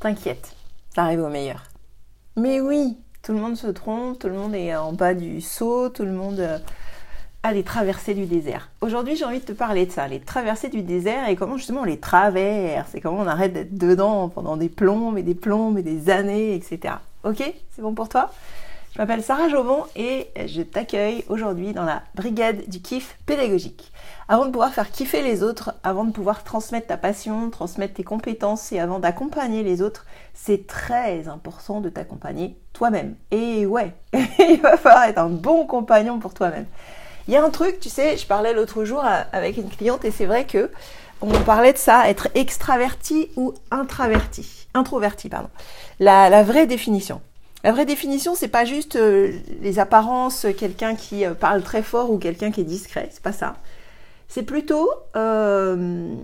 T'inquiète, ça arrive au meilleur. Mais oui, tout le monde se trompe, tout le monde est en bas du saut, tout le monde euh, a les traversées du désert. Aujourd'hui, j'ai envie de te parler de ça, les traversées du désert et comment justement on les traverse et comment on arrête d'être dedans pendant des plombes et des plombes et des années, etc. Ok? C'est bon pour toi? Je m'appelle Sarah Jobon et je t'accueille aujourd'hui dans la brigade du kiff pédagogique. Avant de pouvoir faire kiffer les autres, avant de pouvoir transmettre ta passion, transmettre tes compétences et avant d'accompagner les autres, c'est très important de t'accompagner toi-même. Et ouais, il va falloir être un bon compagnon pour toi-même. Il y a un truc, tu sais, je parlais l'autre jour avec une cliente et c'est vrai que on parlait de ça, être extraverti ou introverti. Introverti, pardon. La, vraie définition. La vraie définition, c'est pas juste euh, les apparences, quelqu'un qui euh, parle très fort ou quelqu'un qui est discret, c'est pas ça. C'est plutôt, euh,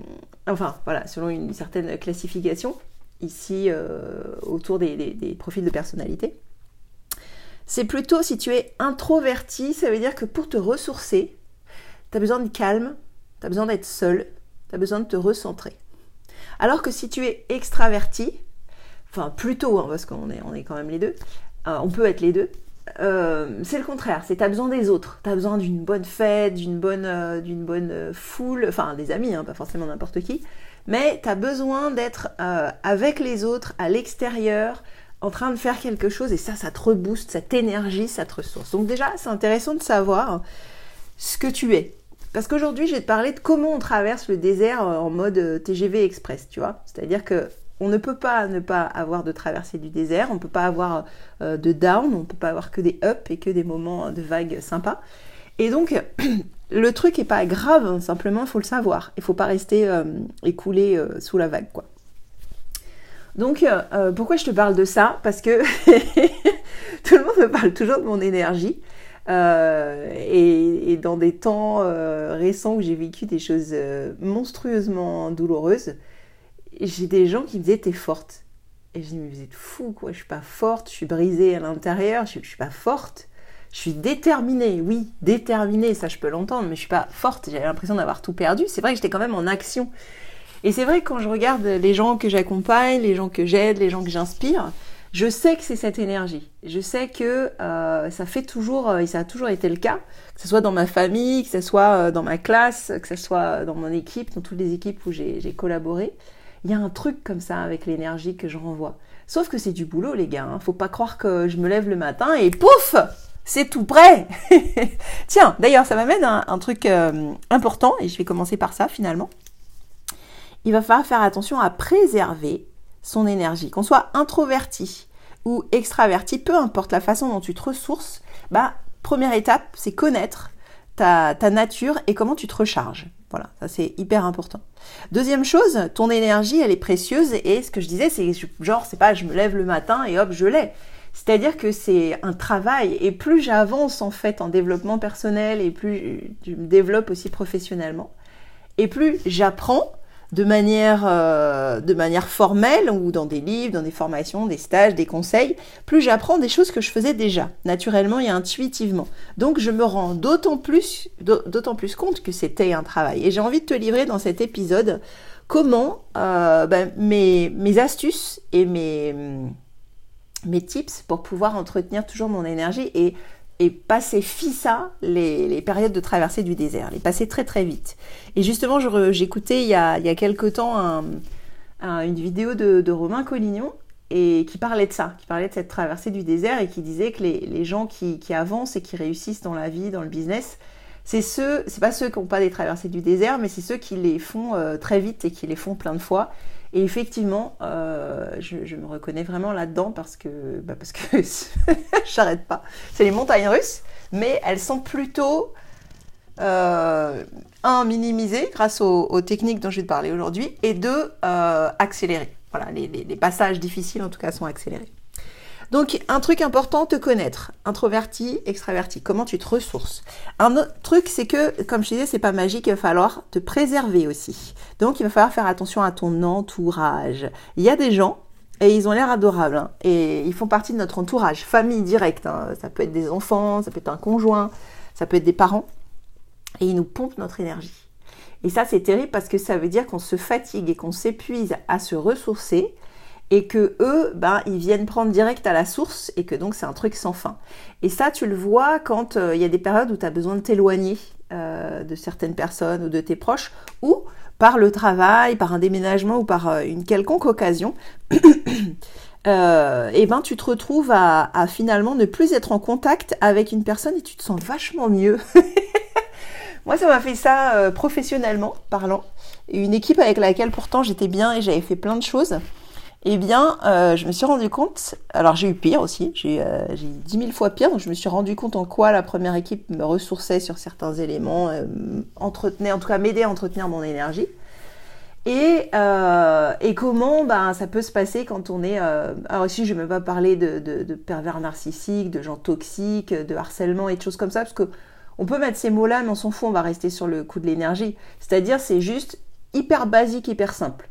enfin voilà, selon une certaine classification, ici autour des, profils de personnalité. C'est plutôt si tu es introverti, ça veut dire que pour te ressourcer, tu as besoin de calme, tu as besoin d'être seul, tu as besoin de te recentrer. Alors que si tu es extraverti, enfin plutôt, hein, parce qu'on est, on est quand même les deux, euh, on peut être les deux, euh, c'est le contraire, c'est t'as besoin des autres, t'as besoin d'une bonne fête, d'une bonne, euh, d'une bonne foule, enfin des amis, hein, pas forcément n'importe qui, mais t'as besoin d'être avec les autres, à l'extérieur, en train de faire quelque chose, et ça, ça te rebooste, cette énergie, ça te ressource. Donc déjà, c'est intéressant de savoir ce que tu es. Parce qu'aujourd'hui, je vais te parler de comment on traverse le désert en mode TGV express, tu vois. C'est-à-dire que on ne peut pas ne pas avoir de traversée du désert, on ne peut pas avoir euh, de down, on ne peut pas avoir que des ups et que des moments de vagues sympas. Et donc, le truc n'est pas grave, hein, simplement il faut le savoir. Il ne faut pas rester euh, écoulé euh, sous la vague. Donc, pourquoi je te parle de ça? Parce que tout le monde me parle toujours de mon énergie. et, dans des temps récents où j'ai vécu des choses monstrueusement douloureuses, j'ai des gens qui me disaient t'es forte. Et je dis mais vous êtes fou quoi, je suis pas forte, je suis brisée à l'intérieur, je, ne suis pas forte. Je suis déterminée, oui, déterminée, ça je peux l'entendre, mais je suis pas forte. J'avais l'impression d'avoir tout perdu. C'est vrai que j'étais quand même en action. Et c'est vrai que quand je regarde les gens que j'accompagne, les gens que j'aide, les gens que j'inspire, je sais que c'est cette énergie. Je sais que euh, ça fait toujours, euh, et ça a toujours été le cas, que ce soit dans ma famille, que ce soit euh, dans ma classe, que ce soit dans mon équipe, dans toutes les équipes où j'ai collaboré. Il y a un truc comme ça avec l'énergie que je renvoie. Sauf que c'est du boulot, les gars. Hein. Faut pas croire que je me lève le matin et pouf c'est tout prêt Tiens, d'ailleurs, ça m'amène à un, truc euh, important, et je vais commencer par ça finalement. Il va falloir faire attention à préserver son énergie. Qu'on soit introverti ou extraverti, peu importe la façon dont tu te ressources, bah, première étape, c'est connaître ta, ta nature et comment tu te recharges. Voilà, ça c'est hyper important. Deuxième chose, ton énergie, elle est précieuse et ce que je disais, c'est genre, c'est pas je me lève le matin et hop, je l'ai. C'est-à-dire que c'est un travail et plus j'avance en fait en développement personnel et plus je me développe aussi professionnellement et plus j'apprends de manière, euh, de manière formelle ou dans des livres, dans des formations, des stages, des conseils, plus j'apprends des choses que je faisais déjà, naturellement et intuitivement. Donc je me rends d'autant plus, compte que c'était un travail. Et j'ai envie de te livrer dans cet épisode comment euh, ben, mes, astuces et mes tips pour pouvoir entretenir toujours mon énergie et et passer fissa les, périodes de traversée du désert, les passer très très vite. Et justement, j'écoutais il, y a, quelque temps un, une vidéo de, Romain Collignon et qui parlait de ça, qui parlait de cette traversée du désert et qui disait que les, gens qui, qui, avancent et qui réussissent dans la vie, dans le business, c'est ceux, c'est pas ceux qui n'ont pas des traversées du désert, mais c'est ceux qui les font euh, très vite et qui les font plein de fois et effectivement, euh, je, me reconnais vraiment là-dedans parce que, bah parce que j'arrête pas. C'est les montagnes russes, mais elles sont plutôt euh, un minimisées grâce aux, techniques dont je vais te parler aujourd'hui, et deux euh, accélérées. Voilà, les passages difficiles en tout cas sont accélérés. Donc, un truc important, te connaître. Introverti, extraverti. Comment tu te ressources. Un autre truc, c'est que, comme je disais, c'est pas magique, il va falloir te préserver aussi. Donc, il va falloir faire attention à ton entourage. Il y a des gens, et ils ont l'air adorables, hein, et ils font partie de notre entourage, famille directe. Hein. Ça peut être des enfants, ça peut être un conjoint, ça peut être des parents, et ils nous pompent notre énergie. Et ça, c'est terrible parce que ça veut dire qu'on se fatigue et qu'on s'épuise à se ressourcer et que eux, ben, ils viennent prendre direct à la source et que donc c'est un truc sans fin. Et ça, tu le vois quand euh, il y a des périodes où tu as besoin de t'éloigner euh, de certaines personnes ou de tes proches, ou par le travail, par un déménagement ou par euh, une quelconque occasion. et ben tu te retrouves à, à, finalement ne plus être en contact avec une personne et tu te sens vachement mieux. Moi, ça m'a fait ça professionnellement parlant. Une équipe avec laquelle pourtant j'étais bien et j'avais fait plein de choses eh bien, euh, je me suis rendu compte, alors j'ai eu pire aussi, j'ai euh, eu 10 000 fois pire, donc je me suis rendu compte en quoi la première équipe me ressourçait sur certains éléments, euh, entretenait, en tout cas m'aidait à entretenir mon énergie. Et, comment ben, ça peut se passer quand on est... alors ici, je ne vais même pas parler de, pervers narcissiques, de gens toxiques, de harcèlement et de choses comme ça, parce que on peut mettre ces mots-là, mais on s'en fout, on va rester sur le coup de l'énergie. C'est-à-dire, c'est juste hyper basique, hyper simple.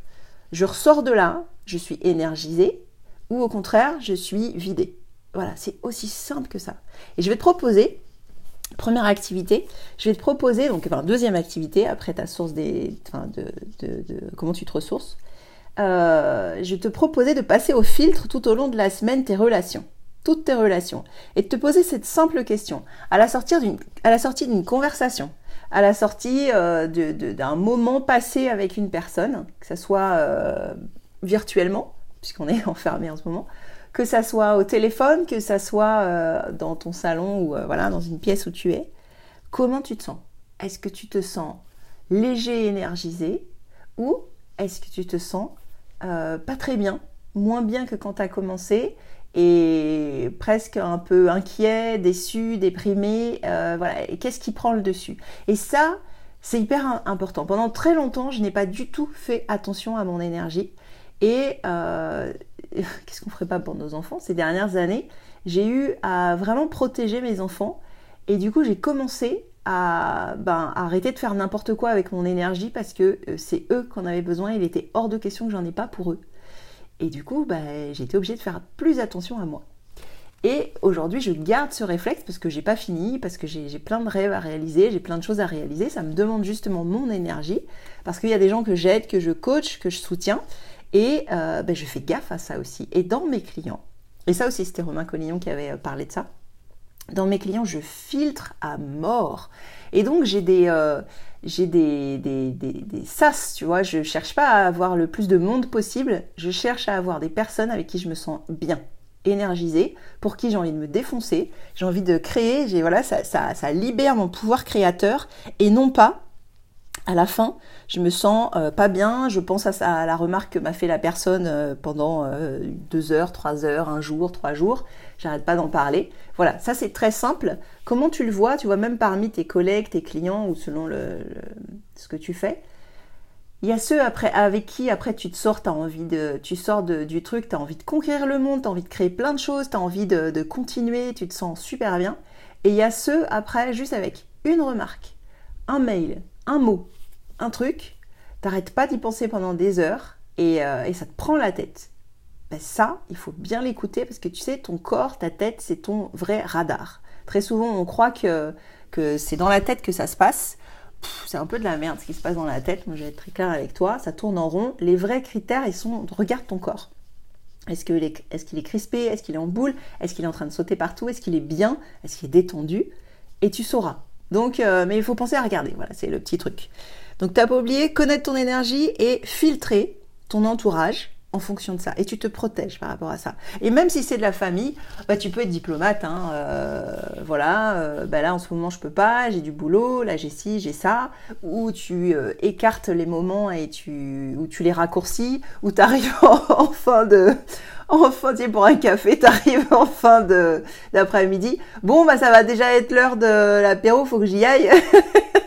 Je ressors de là, je suis énergisée ou au contraire, je suis vidée. Voilà, c'est aussi simple que ça. Et je vais te proposer, première activité, je vais te proposer, donc enfin, deuxième activité, après ta source des, enfin, de, de, comment tu te ressources, euh, je vais te proposer de passer au filtre tout au long de la semaine tes relations, toutes tes relations, et de te poser cette simple question à la sortie d'une conversation, à la sortie euh, d'un moment passé avec une personne, que ce soit euh, virtuellement, puisqu'on est enfermé en ce moment, que ça soit au téléphone, que ça soit euh, dans ton salon ou voilà dans une pièce où tu es, comment tu te sens? Est-ce que tu te sens léger, énergisé, ou est-ce que tu te sens pas très bien, moins bien que quand tu as commencé? Et presque un peu inquiet, déçu, déprimé. Et qu'est-ce qui prend le dessus? Et ça, c'est hyper important. Pendant très longtemps, je n'ai pas du tout fait attention à mon énergie. Et euh, qu'est-ce qu'on ferait pas pour nos enfants? Ces dernières années, j'ai eu à vraiment protéger mes enfants. Et du coup, j'ai commencé à ben, arrêter de faire n'importe quoi avec mon énergie parce que euh, c'est eux qu'on avait besoin. Il était hors de question que j'en ai pas pour eux. Et du coup, ben, j'ai été obligée de faire plus attention à moi. Et aujourd'hui, je garde ce réflexe parce que j'ai pas fini, parce que j'ai plein de rêves à réaliser, j'ai plein de choses à réaliser. Ça me demande justement mon énergie parce qu'il y a des gens que j'aide, que je coach, que je soutiens. Et euh, ben, je fais gaffe à ça aussi. Et dans mes clients, et ça aussi c'était Romain Collignon qui avait euh, parlé de ça, dans mes clients, je filtre à mort. Et donc j'ai des, euh, des, des, des, des, sas, tu vois. Je cherche pas à avoir le plus de monde possible. Je cherche à avoir des personnes avec qui je me sens bien, énergisée, pour qui j'ai envie de me défoncer. J'ai envie de créer. Voilà, ça, ça libère mon pouvoir créateur et non pas à la fin, je me sens euh, pas bien. Je pense à, la remarque que m'a fait la personne euh, pendant euh, deux heures, trois heures, un jour, trois jours. J'arrête pas d'en parler. Voilà, ça c'est très simple. Comment tu le vois? Tu vois même parmi tes collègues, tes clients ou selon ce que tu fais. Il y a ceux après, avec qui après tu te sors, envie de, tu sors du truc, tu as envie de conquérir le monde, tu as envie de créer plein de choses, tu as envie de, de continuer, tu te sens super bien. Et il y a ceux après juste avec une remarque, un mail, un mot, un truc, t'arrêtes pas d'y penser pendant des heures et, euh, ça te prend la tête. Ben ça, il faut bien l'écouter parce que tu sais, ton corps, ta tête, c'est ton vrai radar. Très souvent, on croit que, que c'est dans la tête que ça se passe. C'est un peu de la merde ce qui se passe dans la tête. Moi, je vais être très clair avec toi. Ça tourne en rond. Les vrais critères, ils sont regarde ton corps. Est-ce qu'il est, crispé? Est-ce qu'il est en boule? Est-ce qu'il est en train de sauter partout? Est-ce qu'il est bien? Est-ce qu'il est détendu? Et tu sauras. Donc, euh, mais il faut penser à regarder. Voilà, c'est le petit truc. Donc t'as pas oublié, connaître ton énergie et filtrer ton entourage en fonction de ça. Et tu te protèges par rapport à ça. Et même si c'est de la famille, bah, tu peux être diplomate. Hein, euh, voilà, euh, bah, là en ce moment je peux pas, j'ai du boulot, là j'ai ci, j'ai ça. Ou tu euh, écartes les moments et tu, ou tu les raccourcis, ou tu arrives en, fin de... En fin, tu pour un café, t'arrives en fin de d'après-midi. Bon, bah ça va déjà être l'heure de l'apéro, faut que j'y aille.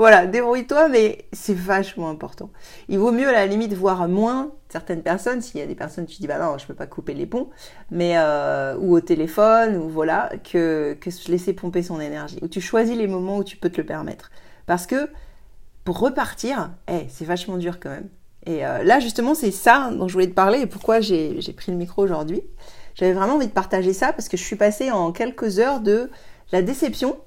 voilà, débrouille-toi, mais c'est vachement important. Il vaut mieux à la limite voir moins certaines personnes, s'il y a des personnes tu dis bah non, je peux pas couper les ponts, mais euh, ou au téléphone, ou voilà, que, que se laisser pomper son énergie. Ou tu choisis les moments où tu peux te le permettre. Parce que pour repartir, eh, c'est vachement dur quand même. Et euh, là, justement, c'est ça dont je voulais te parler et pourquoi j'ai pris le micro aujourd'hui. J'avais vraiment envie de partager ça parce que je suis passée en quelques heures de la déception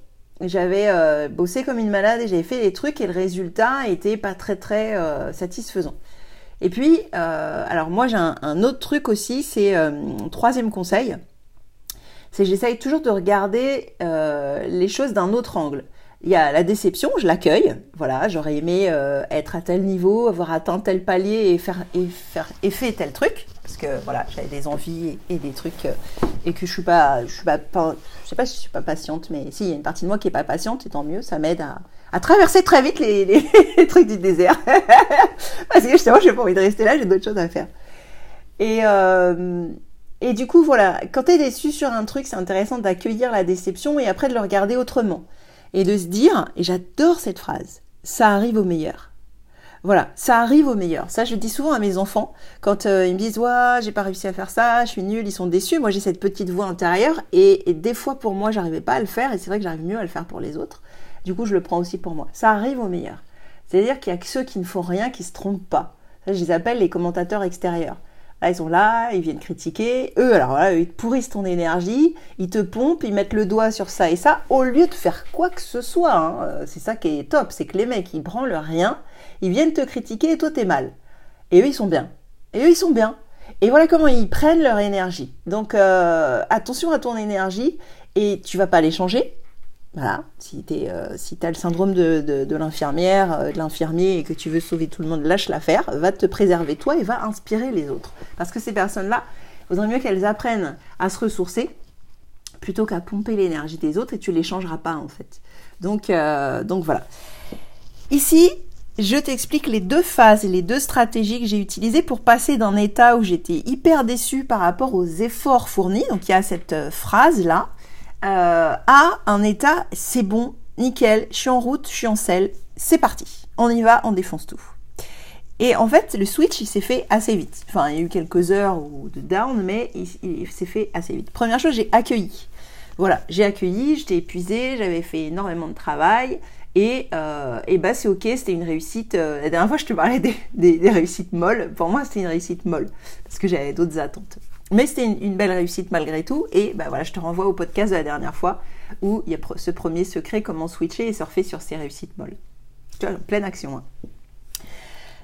j'avais euh, bossé comme une malade et j'avais fait des trucs et le résultat était pas très très euh, satisfaisant. Et puis, euh, alors moi j'ai un, autre truc aussi, c'est euh, troisième conseil, c'est j'essaye toujours de regarder les choses d'un autre angle. Il y a la déception, je l'accueille. Voilà, j'aurais aimé être à tel niveau, avoir atteint tel palier et faire et faire et fait tel truc parce que voilà, j'avais des envies et, des trucs et que je suis pas, je suis pas, je sais pas si je suis pas patiente, mais si il y a une partie de moi qui est pas patiente, et tant mieux, ça m'aide à, traverser très vite les, les, trucs du désert. Parce que justement, j'ai pas envie de rester là, j'ai d'autres choses à faire. Et, euh, et du coup, voilà, quand tu es déçu sur un truc, c'est intéressant d'accueillir la déception et après de le regarder autrement. Et de se dire, et j'adore cette phrase, ça arrive au meilleur. Voilà, ça arrive au meilleur. Ça, je dis souvent à mes enfants quand euh, ils me disent ouais, j'ai pas réussi à faire ça, je suis nulle, ils sont déçus. Moi, j'ai cette petite voix intérieure et, et des fois pour moi, j'arrivais pas à le faire et c'est vrai que j'arrive mieux à le faire pour les autres. Du coup, je le prends aussi pour moi. Ça arrive au meilleur. C'est-à-dire qu'il y a que ceux qui ne font rien qui se trompent pas. Ça, je les appelle les commentateurs extérieurs. Ils sont là, ils viennent critiquer. Eux, alors là, ils pourrissent ton énergie, ils te pompent, ils mettent le doigt sur ça et ça, au lieu de faire quoi que ce soit. Hein. Euh, c'est ça qui est top, c'est que les mecs, ils branlent rien, ils viennent te critiquer et toi, t'es mal. Et eux, ils sont bien. Et eux, ils sont bien. Et voilà comment ils prennent leur énergie. Donc, euh, attention à ton énergie et tu vas pas les changer. Voilà, si tu euh, si as le syndrome de, l'infirmière, euh, de l'infirmier et que tu veux sauver tout le monde, lâche l'affaire, va te préserver toi et va inspirer les autres. Parce que ces personnes-là, il vaudrait mieux qu'elles apprennent à se ressourcer plutôt qu'à pomper l'énergie des autres et tu les changeras pas en fait. Donc, euh, donc voilà. Ici, je t'explique les deux phases les deux stratégies que j'ai utilisées pour passer d'un état où j'étais hyper déçue par rapport aux efforts fournis. Donc il y a cette phrase là euh, à un état, c'est bon, nickel, je suis en route, je suis en selle, c'est parti. On y va, on défonce tout. Et en fait, le switch, il s'est fait assez vite. Enfin, il y a eu quelques heures de down, mais il, s'est fait assez vite. Première chose, j'ai accueilli. Voilà, j'ai accueilli, j'étais épuisée, j'avais fait énormément de travail. Et, euh, et bah c'est ok, c'était une réussite. Euh, la dernière fois, je te parlais des, des réussites molles. Pour moi, c'était une réussite molle parce que j'avais d'autres attentes. Mais c'était une, belle réussite malgré tout. Et bah voilà, je te renvoie au podcast de la dernière fois où il y a ce premier secret, comment switcher et surfer sur ces réussites molles. Tu vois, pleine action. Hein.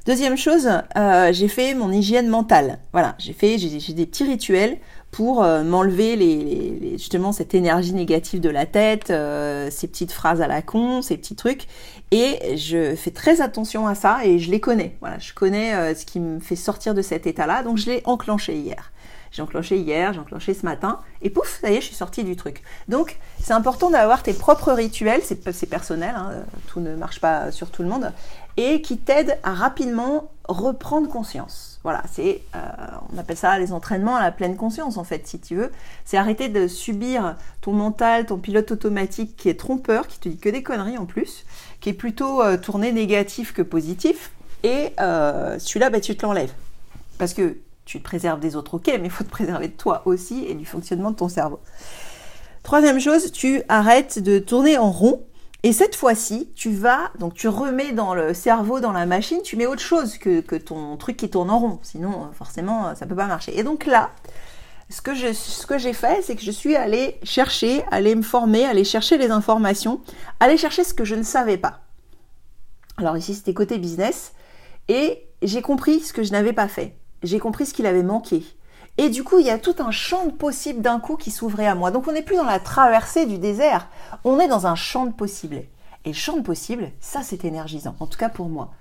Deuxième chose, euh, j'ai fait mon hygiène mentale. Voilà, j'ai fait, j'ai des petits rituels pour euh, m'enlever les, justement cette énergie négative de la tête, euh, ces petites phrases à la con, ces petits trucs. Et je fais très attention à ça et je les connais. Voilà, je connais ce qui me fait sortir de cet état-là, donc je l'ai enclenché hier. J'ai enclenché hier, j'ai enclenché ce matin, et pouf, ça y est, je suis sortie du truc. Donc, c'est important d'avoir tes propres rituels, c'est personnel, hein, tout ne marche pas sur tout le monde, et qui t'aident à rapidement reprendre conscience. Voilà, c'est, euh, on appelle ça les entraînements à la pleine conscience en fait, si tu veux. C'est arrêter de subir ton mental, ton pilote automatique qui est trompeur, qui te dit que des conneries en plus, qui est plutôt euh, tourné négatif que positif. Et euh, celui-là, bah, tu te l'enlèves. Parce que tu te préserves des autres, ok, mais il faut te préserver de toi aussi et du fonctionnement de ton cerveau. Troisième chose, tu arrêtes de tourner en rond. Et cette fois-ci, tu vas, donc tu remets dans le cerveau, dans la machine, tu mets autre chose que, ton truc qui tourne en rond. Sinon, forcément, ça peut pas marcher. Et donc là, ce que, ce j'ai fait, c'est que je suis allée chercher, aller me former, aller chercher les informations, aller chercher ce que je ne savais pas. Alors ici, c'était côté business. Et j'ai compris ce que je n'avais pas fait j'ai compris ce qu'il avait manqué. Et du coup, il y a tout un champ de possibles d'un coup qui s'ouvrait à moi. Donc on n'est plus dans la traversée du désert, on est dans un champ de possibles. Et champ de possibles, ça c'est énergisant, en tout cas pour moi.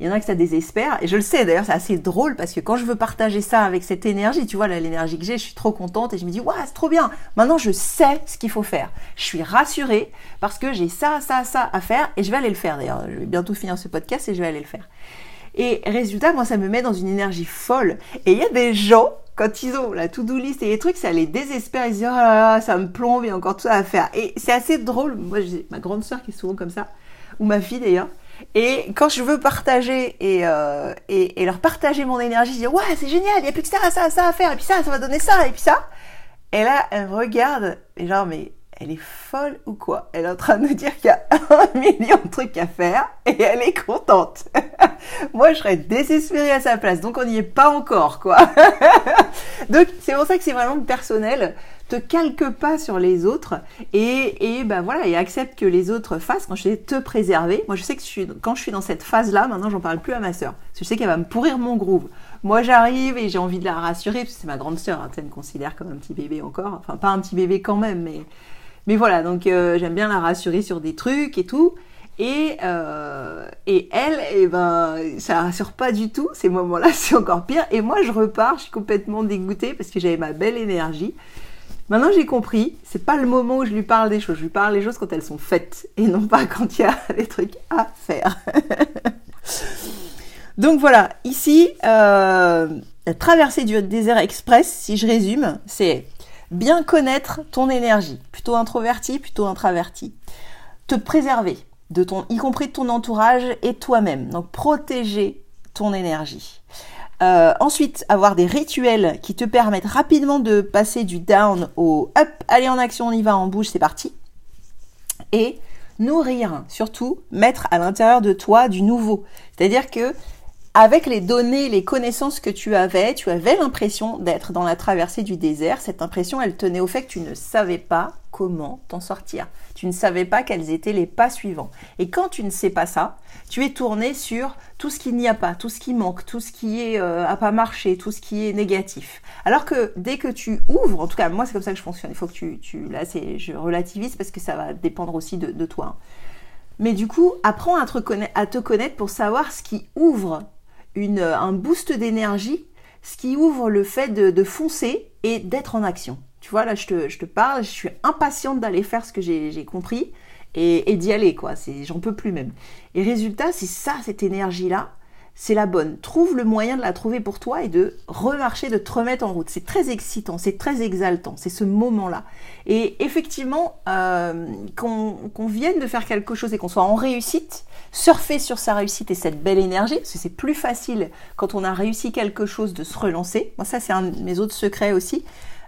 Il y en a que ça désespère, et je le sais d'ailleurs, c'est assez drôle parce que quand je veux partager ça avec cette énergie, tu vois, l'énergie que j'ai, je suis trop contente et je me dis, waouh, c'est trop bien, maintenant je sais ce qu'il faut faire. Je suis rassurée parce que j'ai ça, ça, ça à faire et je vais aller le faire d'ailleurs. Je vais bientôt finir ce podcast et je vais aller le faire. Et résultat, moi, ça me met dans une énergie folle. Et il y a des gens, quand ils ont la to-do list et les trucs, ça les désespère. Ils se disent, oh là là, ça me plombe, il y a encore tout ça à faire. Et c'est assez drôle. Moi, j'ai ma grande sœur qui est souvent comme ça, ou ma fille d'ailleurs. Et quand je veux partager et, euh, leur partager mon énergie, je dis, ouais, c'est génial, il n'y a plus que ça, ça, ça à faire, et puis ça, ça va donner ça, et puis ça. Et là, elle regarde, et genre, mais elle est folle ou quoi? Elle est en train de nous dire qu'il y a un million de trucs à faire et elle est contente. Moi, je serais désespérée à sa place, donc on n'y est pas encore, quoi. donc c'est pour ça que c'est vraiment personnel. Te calque pas sur les autres et, et ben voilà et accepte que les autres fassent. Quand je dis te préserver, moi je sais que je suis, quand je suis dans cette phase-là, maintenant j'en parle plus à ma sœur. Je sais qu'elle va me pourrir mon groove. Moi j'arrive et j'ai envie de la rassurer parce que c'est ma grande sœur. Hein, elle me considère comme un petit bébé encore. Enfin pas un petit bébé quand même, mais mais voilà, donc euh, j'aime bien la rassurer sur des trucs et tout. Et, euh, et elle, eh ben, ça la rassure pas du tout. Ces moments-là, c'est encore pire. Et moi, je repars, je suis complètement dégoûtée parce que j'avais ma belle énergie. Maintenant, j'ai compris, c'est pas le moment où je lui parle des choses. Je lui parle des choses quand elles sont faites et non pas quand il y a des trucs à faire. Donc voilà, ici, euh, la traversée du désert express, si je résume, c'est Bien connaître ton énergie, plutôt introverti, plutôt introverti. Te préserver, de ton, y compris de ton entourage et toi-même. Donc protéger ton énergie. Euh, ensuite, avoir des rituels qui te permettent rapidement de passer du down au up. Allez en action, on y va, on bouge, c'est parti. Et nourrir, surtout, mettre à l'intérieur de toi du nouveau. C'est-à-dire que avec les données, les connaissances que tu avais, tu avais l'impression d'être dans la traversée du désert. Cette impression, elle tenait au fait que tu ne savais pas comment t'en sortir. Tu ne savais pas quels étaient les pas suivants. Et quand tu ne sais pas ça, tu es tourné sur tout ce qu'il n'y a pas, tout ce qui manque, tout ce qui est euh, a pas marché, tout ce qui est négatif. Alors que dès que tu ouvres, en tout cas moi c'est comme ça que je fonctionne. Il faut que tu, là c'est je relativise parce que ça va dépendre aussi de, toi. Mais du coup, apprends à à te connaître pour savoir ce qui ouvre un boost d'énergie, ce qui ouvre le fait de, foncer et d'être en action. Tu vois, là, je te, je te parle, je suis impatiente d'aller faire ce que j'ai compris et, et d'y aller, quoi. J'en peux plus même. Et résultat, c'est ça, cette énergie-là, c'est la bonne. Trouve le moyen de la trouver pour toi et de remarcher, de te remettre en route. C'est très excitant, c'est très exaltant, c'est ce moment-là. Et effectivement, euh, qu'on vienne de faire quelque chose et qu'on soit en réussite, surfer sur sa réussite et cette belle énergie, parce que c'est plus facile quand on a réussi quelque chose de se relancer. Moi, ça, c'est un de mes autres secrets aussi.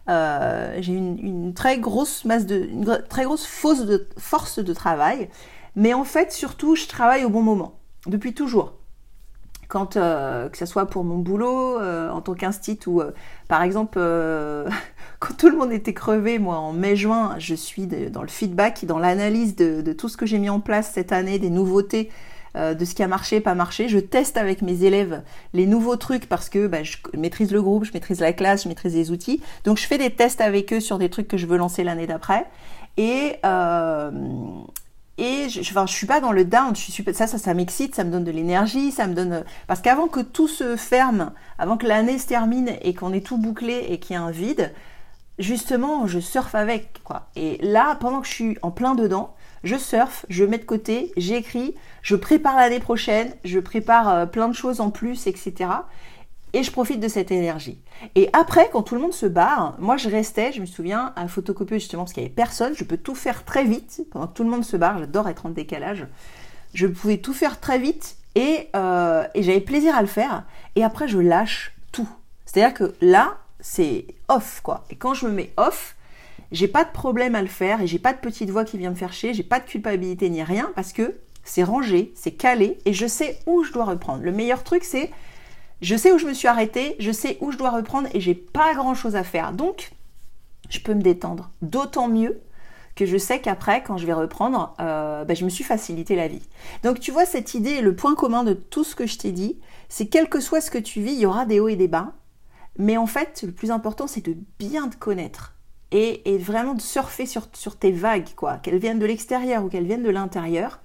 Euh, j'ai une, très grosse masse de, très grosse force de, force de travail, mais en fait, surtout, je travaille au bon moment, depuis toujours quand euh, que ce soit pour mon boulot euh, en tant qu'instit ou euh, par exemple quand tout le monde était crevé, moi en mai-juin, je suis dans le feedback, dans l'analyse de, tout ce que j'ai mis en place cette année, des nouveautés. de ce qui a marché, pas marché. Je teste avec mes élèves les nouveaux trucs parce que bah, je maîtrise le groupe, je maîtrise la classe, je maîtrise les outils. Donc je fais des tests avec eux sur des trucs que je veux lancer l'année d'après. Et, et je, je suis pas dans le down. Ça, ça, m'excite, ça me donne de l'énergie, ça me donne parce qu'avant que tout se ferme, avant que l'année se termine et qu'on ait tout bouclé et qu'il y ait un vide, justement, je surfe avec quoi. Et là, pendant que je suis en plein dedans, je surfe, je mets de côté, j'écris, je prépare l'année prochaine, je prépare euh, plein de choses en plus, etc et je profite de cette énergie. Et après, quand tout le monde se barre, moi je restais, je me souviens, à photocopier justement parce qu'il n'y avait personne, je peux tout faire très vite pendant que tout le monde se barre, j'adore être en décalage. Je pouvais tout faire très vite et, euh, et j'avais plaisir à le faire. Et après, je lâche tout. C'est-à-dire que là, c'est off quoi. Et quand je me mets off, j'ai pas de problème à le faire et j'ai pas de petite voix qui vient me faire chier, j'ai pas de culpabilité ni rien parce que c'est rangé, c'est calé et je sais où je dois reprendre. Le meilleur truc, c'est je sais où je me suis arrêtée, je sais où je dois reprendre et j'ai pas grand chose à faire. Donc, je peux me détendre. D'autant mieux que je sais qu'après, quand je vais reprendre, euh, bah, je me suis facilité la vie. Donc, tu vois, cette idée, le point commun de tout ce que je t'ai dit, c'est quel que soit ce que tu vis, il y aura des hauts et des bas. Mais en fait, le plus important, c'est de bien te connaître. Et, vraiment de surfer sur, tes vagues, quoi. Qu'elles viennent de l'extérieur ou qu'elles viennent de l'intérieur.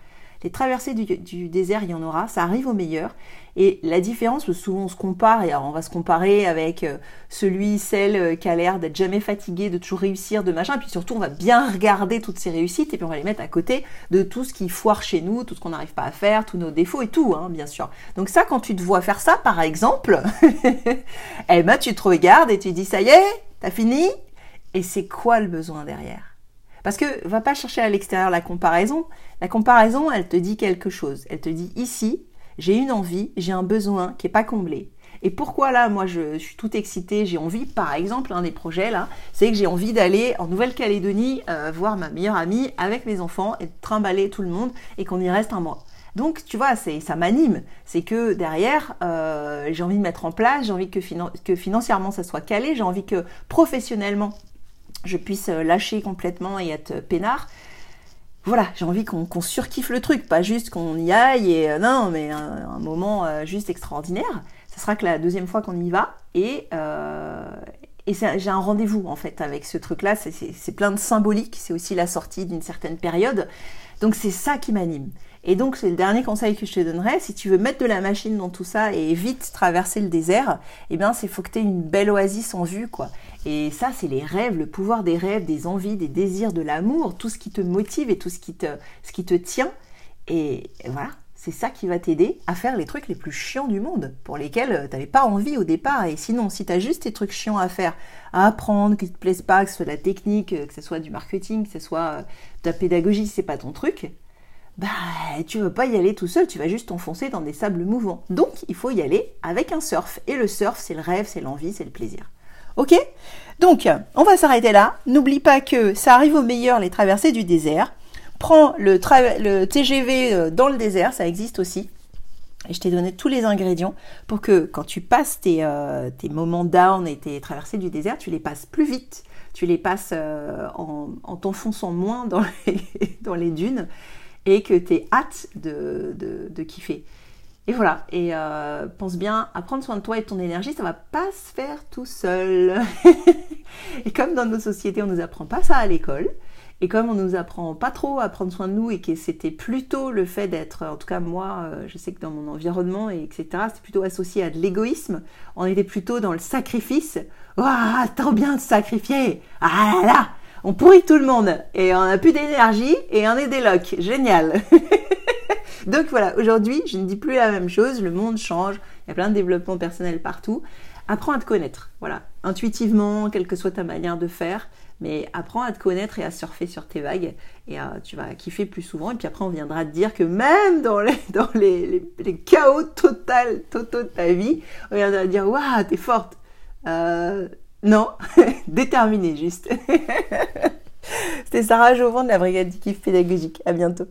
Les traversées du, désert, il y en aura, ça arrive au meilleur. Et la différence, souvent on se compare, et on va se comparer avec euh, celui, celle euh, qui a l'air d'être jamais fatigué, de toujours réussir, de machin, et puis surtout on va bien regarder toutes ces réussites, et puis on va les mettre à côté de tout ce qui foire chez nous, tout ce qu'on n'arrive pas à faire, tous nos défauts et tout, hein, bien sûr. Donc ça, quand tu te vois faire ça, par exemple, eh ben tu te regardes et tu dis, ça y est, t'as fini? Et c'est quoi le besoin derrière? Parce que va pas chercher à l'extérieur la comparaison. La comparaison, elle te dit quelque chose. Elle te dit ici, j'ai une envie, j'ai un besoin qui est pas comblé. Et pourquoi là, moi, je, suis tout excitée, j'ai envie, par exemple, un des projets là, c'est que j'ai envie d'aller en Nouvelle-Calédonie euh, voir ma meilleure amie avec mes enfants et de trimballer tout le monde et qu'on y reste un mois. Donc, tu vois, c'est, ça m'anime. C'est que derrière, euh, j'ai envie de mettre en place, j'ai envie que financièrement ça soit calé, j'ai envie que professionnellement je puisse euh, lâcher complètement et être peinard. Voilà, j'ai envie qu'on surkiffe le truc, pas juste qu'on y aille et euh, non, mais un, moment juste extraordinaire. Ce sera que la deuxième fois qu'on y va et, et j'ai un rendez-vous en fait avec ce truc-là. C'est plein de symbolique, c'est aussi la sortie d'une certaine période. Donc c'est ça qui m'anime. Et donc, c'est le dernier conseil que je te donnerais. Si tu veux mettre de la machine dans tout ça et vite traverser le désert, eh bien, c'est faut que tu aies une belle oasis en vue, quoi. Et ça, c'est les rêves, le pouvoir des rêves, des envies, des désirs, de l'amour, tout ce qui te motive et tout ce qui te, ce qui te tient. Et voilà, c'est ça qui va t'aider à faire les trucs les plus chiants du monde, pour lesquels euh, tu n'avais pas envie au départ. Et sinon, si tu as juste tes trucs chiants à faire, à apprendre, qui te plaisent pas, que ce soit de la technique, euh, que ce soit du marketing, que ce soit euh, de la pédagogie, c'est pas ton truc, bah tu veux pas y aller tout seul, tu vas juste t'enfoncer dans des sables mouvants. Donc il faut y aller avec un surf. Et le surf, c'est le rêve, c'est l'envie, c'est le plaisir. Ok? Donc on va s'arrêter là. N'oublie pas que ça arrive au meilleur les traversées du désert. Prends le, TGV euh, dans le désert, ça existe aussi. Et je t'ai donné tous les ingrédients pour que quand tu passes tes, euh, moments down et tes traversées du désert, tu les passes plus vite, tu les passes euh, en, en t'enfonçant moins dans dans les dunes et que tu es hâte de, de, kiffer. Et voilà, et euh, pense bien à prendre soin de toi et de ton énergie, ça va pas se faire tout seul. et comme dans nos sociétés, on nous apprend pas ça à l'école, et comme on nous apprend pas trop à prendre soin de nous et que c'était plutôt le fait d'être, en tout cas moi, euh, je sais que dans mon environnement et etc, c'était plutôt associé à de l'égoïsme. On était plutôt dans le sacrifice. Waouh, trop bien de sacrifier. Ah là là, on pourrit tout le monde et on n'a plus d'énergie et on est des locs. Génial. Donc voilà, aujourd'hui, je ne dis plus la même chose, le monde change, il y a plein de développement personnel partout. Apprends à te connaître, voilà, intuitivement, quelle que soit ta manière de faire, mais apprends à te connaître et à surfer sur tes vagues et tu vas kiffer plus souvent et puis après on viendra te dire que même dans les, dans les, chaos total, totaux de ta vie, on viendra te dire waouh, t'es forte. Euh, non, déterminé juste. C'était Sarah Jovan de la Brigade du Kiff Pédagogique. À bientôt.